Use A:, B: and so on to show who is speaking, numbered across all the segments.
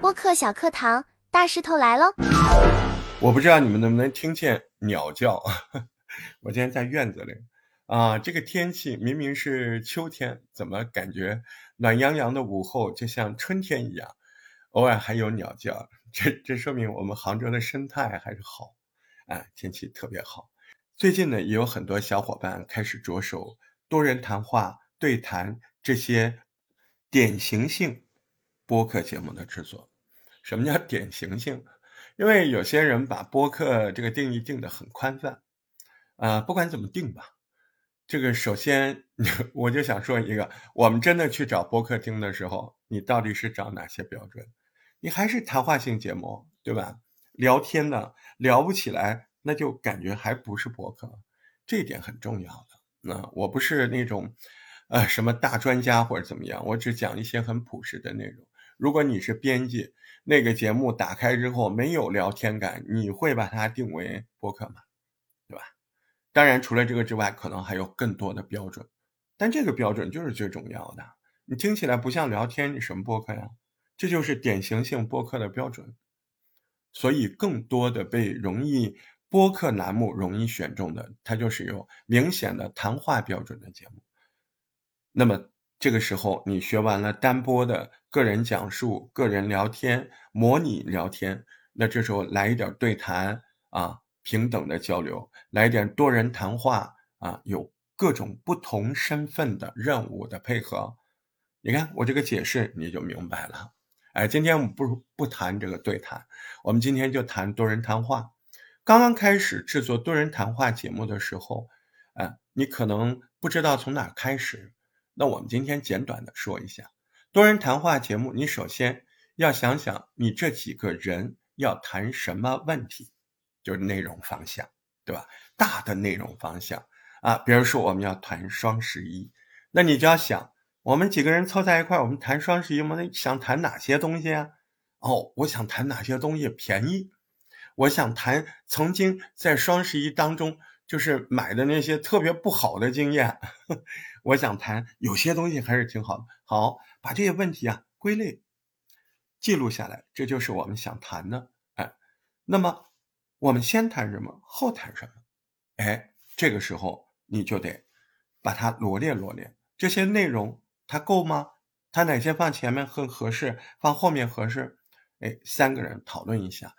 A: 播客小课堂，大石头来喽！
B: 我不知道你们能不能听见鸟叫，我今天在院子里啊。这个天气明明是秋天，怎么感觉暖洋洋的午后就像春天一样？偶尔还有鸟叫，这这说明我们杭州的生态还是好，啊，天气特别好。最近呢，也有很多小伙伴开始着手多人谈话、对谈这些典型性播客节目的制作。什么叫典型性？因为有些人把播客这个定义定得很宽泛，啊，不管怎么定吧，这个首先 我就想说一个，我们真的去找播客听的时候，你到底是找哪些标准？你还是谈话性节目，对吧？聊天的聊不起来。那就感觉还不是播客，这一点很重要的。那我不是那种，呃，什么大专家或者怎么样，我只讲一些很朴实的内容。如果你是编辑，那个节目打开之后没有聊天感，你会把它定为播客吗？对吧？当然，除了这个之外，可能还有更多的标准，但这个标准就是最重要的。你听起来不像聊天，你什么播客呀？这就是典型性播客的标准。所以，更多的被容易。播客栏目容易选中的，它就是有明显的谈话标准的节目。那么这个时候，你学完了单播的个人讲述、个人聊天、模拟聊天，那这时候来一点对谈啊，平等的交流，来点多人谈话啊，有各种不同身份的任务的配合。你看我这个解释，你就明白了。哎，今天我们不不谈这个对谈，我们今天就谈多人谈话。刚刚开始制作多人谈话节目的时候，啊，你可能不知道从哪开始。那我们今天简短的说一下多人谈话节目。你首先要想想，你这几个人要谈什么问题，就是内容方向，对吧？大的内容方向啊，比如说我们要谈双十一，那你就要想，我们几个人凑在一块，我们谈双十一，我们想谈哪些东西啊？哦，我想谈哪些东西便宜。我想谈曾经在双十一当中就是买的那些特别不好的经验。我想谈有些东西还是挺好的。好，把这些问题啊归类记录下来，这就是我们想谈的。哎，那么我们先谈什么，后谈什么？哎，这个时候你就得把它罗列罗列，这些内容它够吗？它哪些放前面更合适，放后面合适？哎，三个人讨论一下。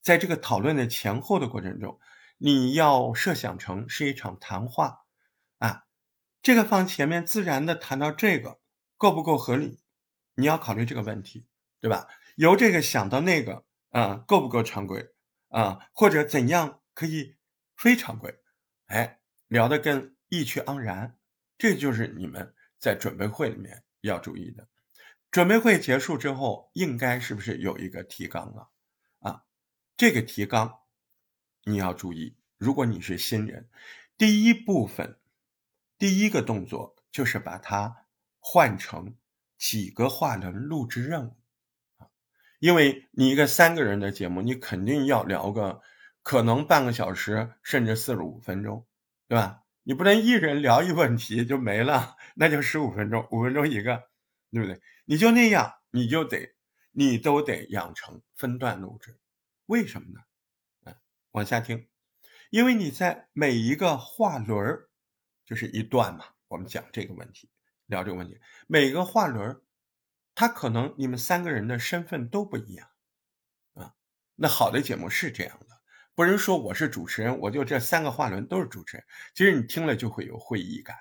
B: 在这个讨论的前后的过程中，你要设想成是一场谈话，啊，这个放前面自然的谈到这个够不够合理？你要考虑这个问题，对吧？由这个想到那个，啊，够不够常规？啊，或者怎样可以非常规？哎，聊得更意趣盎然，这就是你们在准备会里面要注意的。准备会结束之后，应该是不是有一个提纲了？啊这个提纲你要注意，如果你是新人，第一部分第一个动作就是把它换成几个话轮录制任务啊，因为你一个三个人的节目，你肯定要聊个可能半个小时，甚至四十五分钟，对吧？你不能一人聊一问题就没了，那就十五分钟，五分钟一个，对不对？你就那样，你就得你都得养成分段录制。为什么呢？往下听，因为你在每一个话轮儿，就是一段嘛。我们讲这个问题，聊这个问题，每个话轮儿，它可能你们三个人的身份都不一样啊。那好的节目是这样的，不是说我是主持人，我就这三个话轮都是主持人。其实你听了就会有会议感。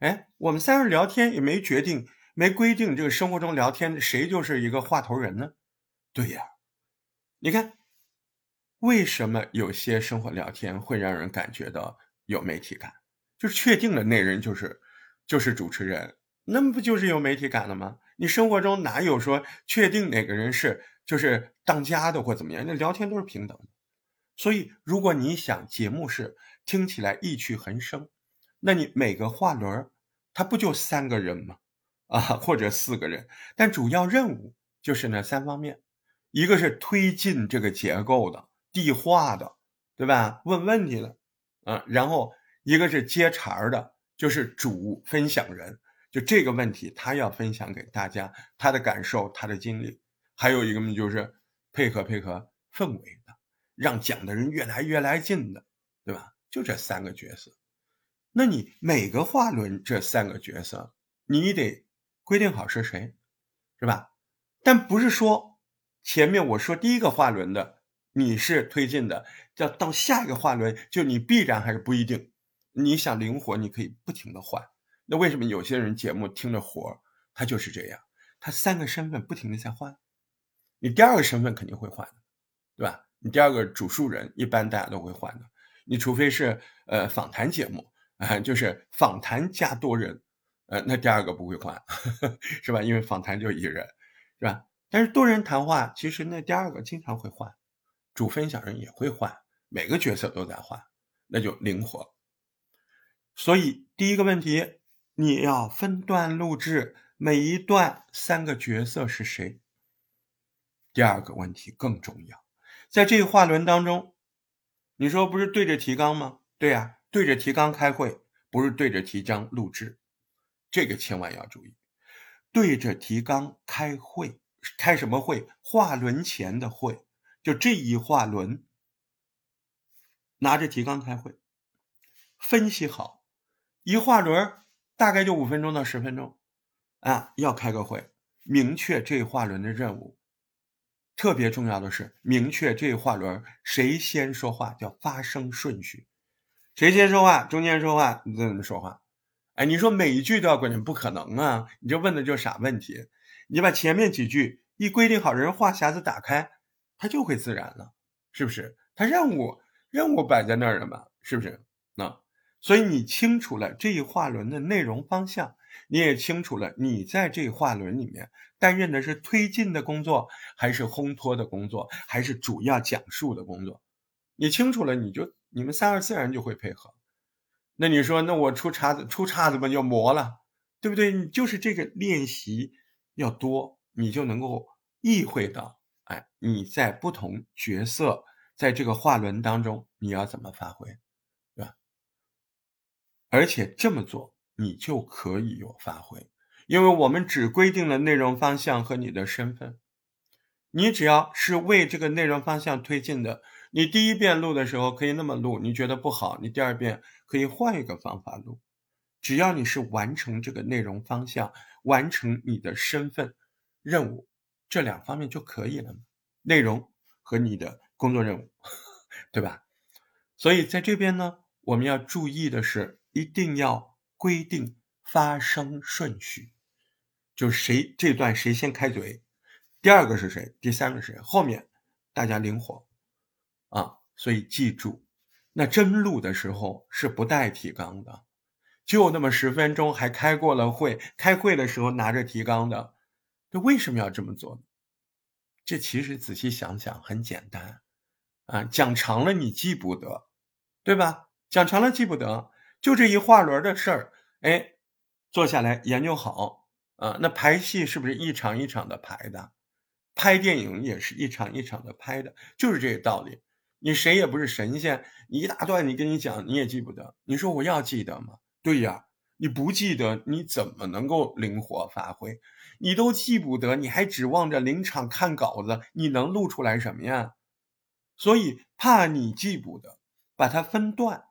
B: 哎，我们三人聊天也没决定，没规定这个生活中聊天谁就是一个话头人呢？对呀。你看，为什么有些生活聊天会让人感觉到有媒体感？就是确定的那人就是就是主持人，那不就是有媒体感了吗？你生活中哪有说确定哪个人是就是当家的或怎么样？那聊天都是平等。所以，如果你想节目是听起来意趣横生，那你每个话轮它不就三个人吗？啊，或者四个人，但主要任务就是那三方面。一个是推进这个结构的、递话的，对吧？问问题的，啊，然后一个是接茬儿的，就是主分享人，就这个问题，他要分享给大家他的感受、他的经历。还有一个呢，就是配合配合氛围的，让讲的人越来越来劲的，对吧？就这三个角色。那你每个话轮这三个角色，你得规定好是谁，是吧？但不是说前面我说第一个话轮的你是推进的，要到下一个话轮就你必然还是不一定。你想灵活，你可以不停的换。那为什么有些人节目听着活他就是这样，他三个身份不停的在换。你第二个身份肯定会换，对吧？你第二个主述人一般大家都会换的，你除非是呃访谈节目啊，就是访谈加多人，呃，那第二个不会换，是吧？因为访谈就一个人，是吧？但是多人谈话，其实那第二个经常会换，主分享人也会换，每个角色都在换，那就灵活。所以第一个问题，你要分段录制，每一段三个角色是谁？第二个问题更重要，在这个话轮当中，你说不是对着提纲吗？对呀，对着提纲开会，不是对着提纲录制，这个千万要注意。对着提纲开会，开什么会？话轮前的会，就这一话轮，拿着提纲开会，分析好一话轮，大概就五分钟到十分钟，啊，要开个会，明确这一话轮的任务。特别重要的是，明确这一话轮谁先说话，叫发声顺序。谁先说话，中间说话，你怎么说话？哎，你说每一句都要规定，不可能啊！你这问的就是傻问题。你把前面几句一规定好，人话匣子打开，他就会自然了，是不是？他任务任务摆在那儿了嘛，是不是？那所以你清楚了这一话轮的内容方向。你也清楚了，你在这话轮里面担任的是推进的工作，还是烘托的工作，还是主要讲述的工作？你清楚了，你就你们三个自然就会配合。那你说，那我出岔子，出岔子嘛就磨了，对不对？你就是这个练习要多，你就能够意会到，哎，你在不同角色在这个话轮当中，你要怎么发挥，对吧？而且这么做。你就可以有发挥，因为我们只规定了内容方向和你的身份。你只要是为这个内容方向推进的，你第一遍录的时候可以那么录，你觉得不好，你第二遍可以换一个方法录。只要你是完成这个内容方向，完成你的身份任务，这两方面就可以了内容和你的工作任务，对吧？所以在这边呢，我们要注意的是，一定要。规定发声顺序，就是谁这段谁先开嘴，第二个是谁，第三个是谁，后面大家灵活啊。所以记住，那真录的时候是不带提纲的，就那么十分钟，还开过了会，开会的时候拿着提纲的，这为什么要这么做呢？这其实仔细想想很简单啊，讲长了你记不得，对吧？讲长了记不得。就这一画轮的事儿，哎，坐下来研究好啊。那排戏是不是一场一场的排的？拍电影也是一场一场的拍的，就是这个道理。你谁也不是神仙，你一大段你跟你讲你也记不得。你说我要记得吗？对呀，你不记得你怎么能够灵活发挥？你都记不得，你还指望着临场看稿子，你能录出来什么呀？所以怕你记不得，把它分段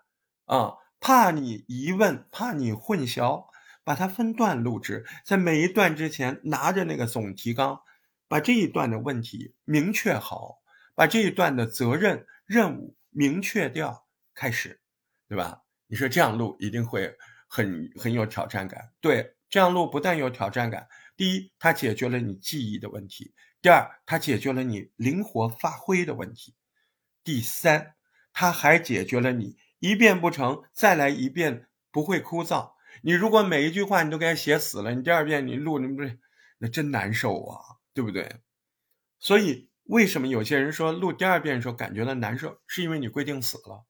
B: 啊。怕你疑问，怕你混淆，把它分段录制，在每一段之前拿着那个总提纲，把这一段的问题明确好，把这一段的责任任务明确掉，开始，对吧？你说这样录一定会很很有挑战感。对，这样录不但有挑战感，第一，它解决了你记忆的问题；第二，它解决了你灵活发挥的问题；第三，它还解决了你。一遍不成，再来一遍不会枯燥。你如果每一句话你都给它写死了，你第二遍你录，你不是那真难受啊，对不对？所以为什么有些人说录第二遍的时候感觉到难受，是因为你规定死了，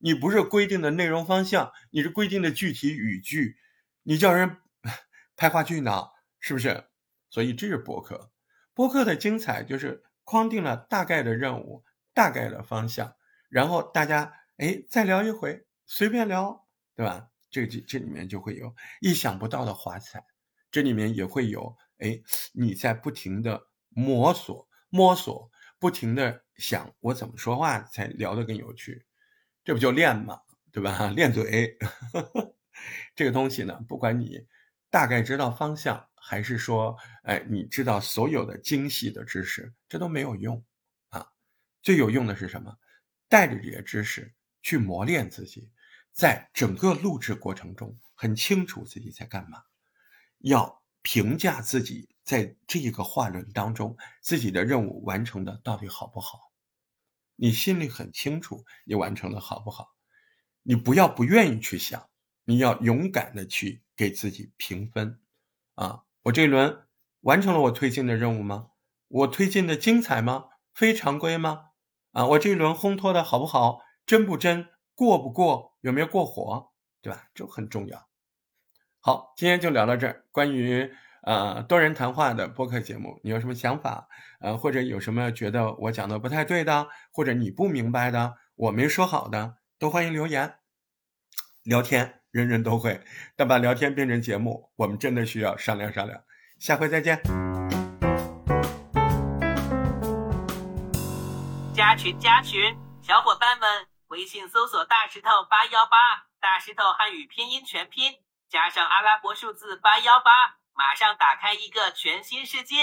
B: 你不是规定的内容方向，你是规定的具体语句，你叫人 拍话剧呢，是不是？所以这是播客，播客的精彩就是框定了大概的任务、大概的方向，然后大家。哎，再聊一回，随便聊，对吧？这这这里面就会有意想不到的华彩，这里面也会有哎你在不停的摸索摸索，不停的想我怎么说话才聊得更有趣，这不就练嘛？对吧？练嘴，这个东西呢，不管你大概知道方向，还是说哎你知道所有的精细的知识，这都没有用啊。最有用的是什么？带着这些知识去磨练自己。在整个录制过程中，很清楚自己在干嘛，要评价自己在这一个话轮当中自己的任务完成的到底好不好。你心里很清楚你完成的好不好，你不要不愿意去想，你要勇敢的去给自己评分。啊，我这一轮完成了我推进的任务吗？我推进的精彩吗？非常规吗？啊，我这一轮烘托的好不好？真不真？过不过有没有过火，对吧？这很重要。好，今天就聊到这儿。关于呃多人谈话的播客节目，你有什么想法？呃，或者有什么觉得我讲的不太对的，或者你不明白的，我没说好的，都欢迎留言。聊天人人都会，但把聊天变成节目，我们真的需要商量商量。下回再见。
C: 加群加群，小伙伴们。微信搜索“大石头八幺八”，大石头汉语拼音全拼加上阿拉伯数字八幺八，马上打开一个全新世界。